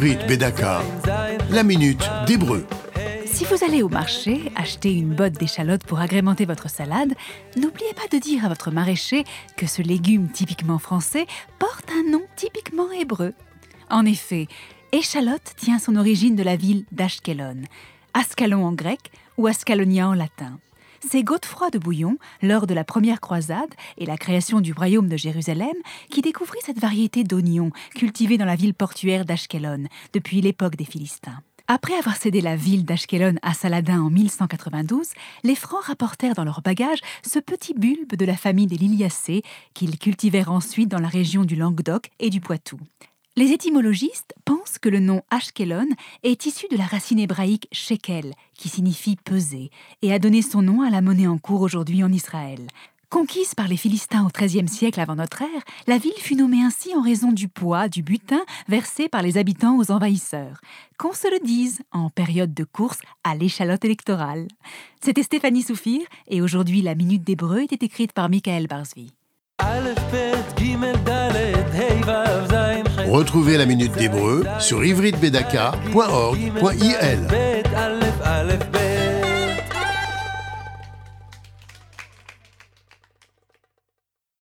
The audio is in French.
Ivrit Bedaka, la minute d'hébreu. Si vous allez au marché acheter une botte d'échalote pour agrémenter votre salade, n'oubliez pas de dire à votre maraîcher que ce légume typiquement français porte un nom typiquement hébreu. En effet, échalote tient son origine de la ville d'Ashkelon, Ascalon en grec ou Ascalonia en latin. C'est Godefroy de Bouillon, lors de la première croisade et la création du royaume de Jérusalem, qui découvrit cette variété d'oignons cultivés dans la ville portuaire d'Ashkelon depuis l'époque des Philistins. Après avoir cédé la ville d'Ashkelon à Saladin en 1192, les Francs rapportèrent dans leur bagage ce petit bulbe de la famille des Liliacées qu'ils cultivèrent ensuite dans la région du Languedoc et du Poitou. Les étymologistes pensent que le nom Ashkelon est issu de la racine hébraïque shekel, qui signifie peser, et a donné son nom à la monnaie en cours aujourd'hui en Israël. Conquise par les Philistins au XIIIe siècle avant notre ère, la ville fut nommée ainsi en raison du poids du butin versé par les habitants aux envahisseurs. Qu'on se le dise, en période de course à l'échalote électorale. C'était Stéphanie Soufir, et aujourd'hui la Minute d'Hébreu était écrite par Michael Barsvi. Retrouvez la minute d'hébreu sur ivritbedaka.org.il.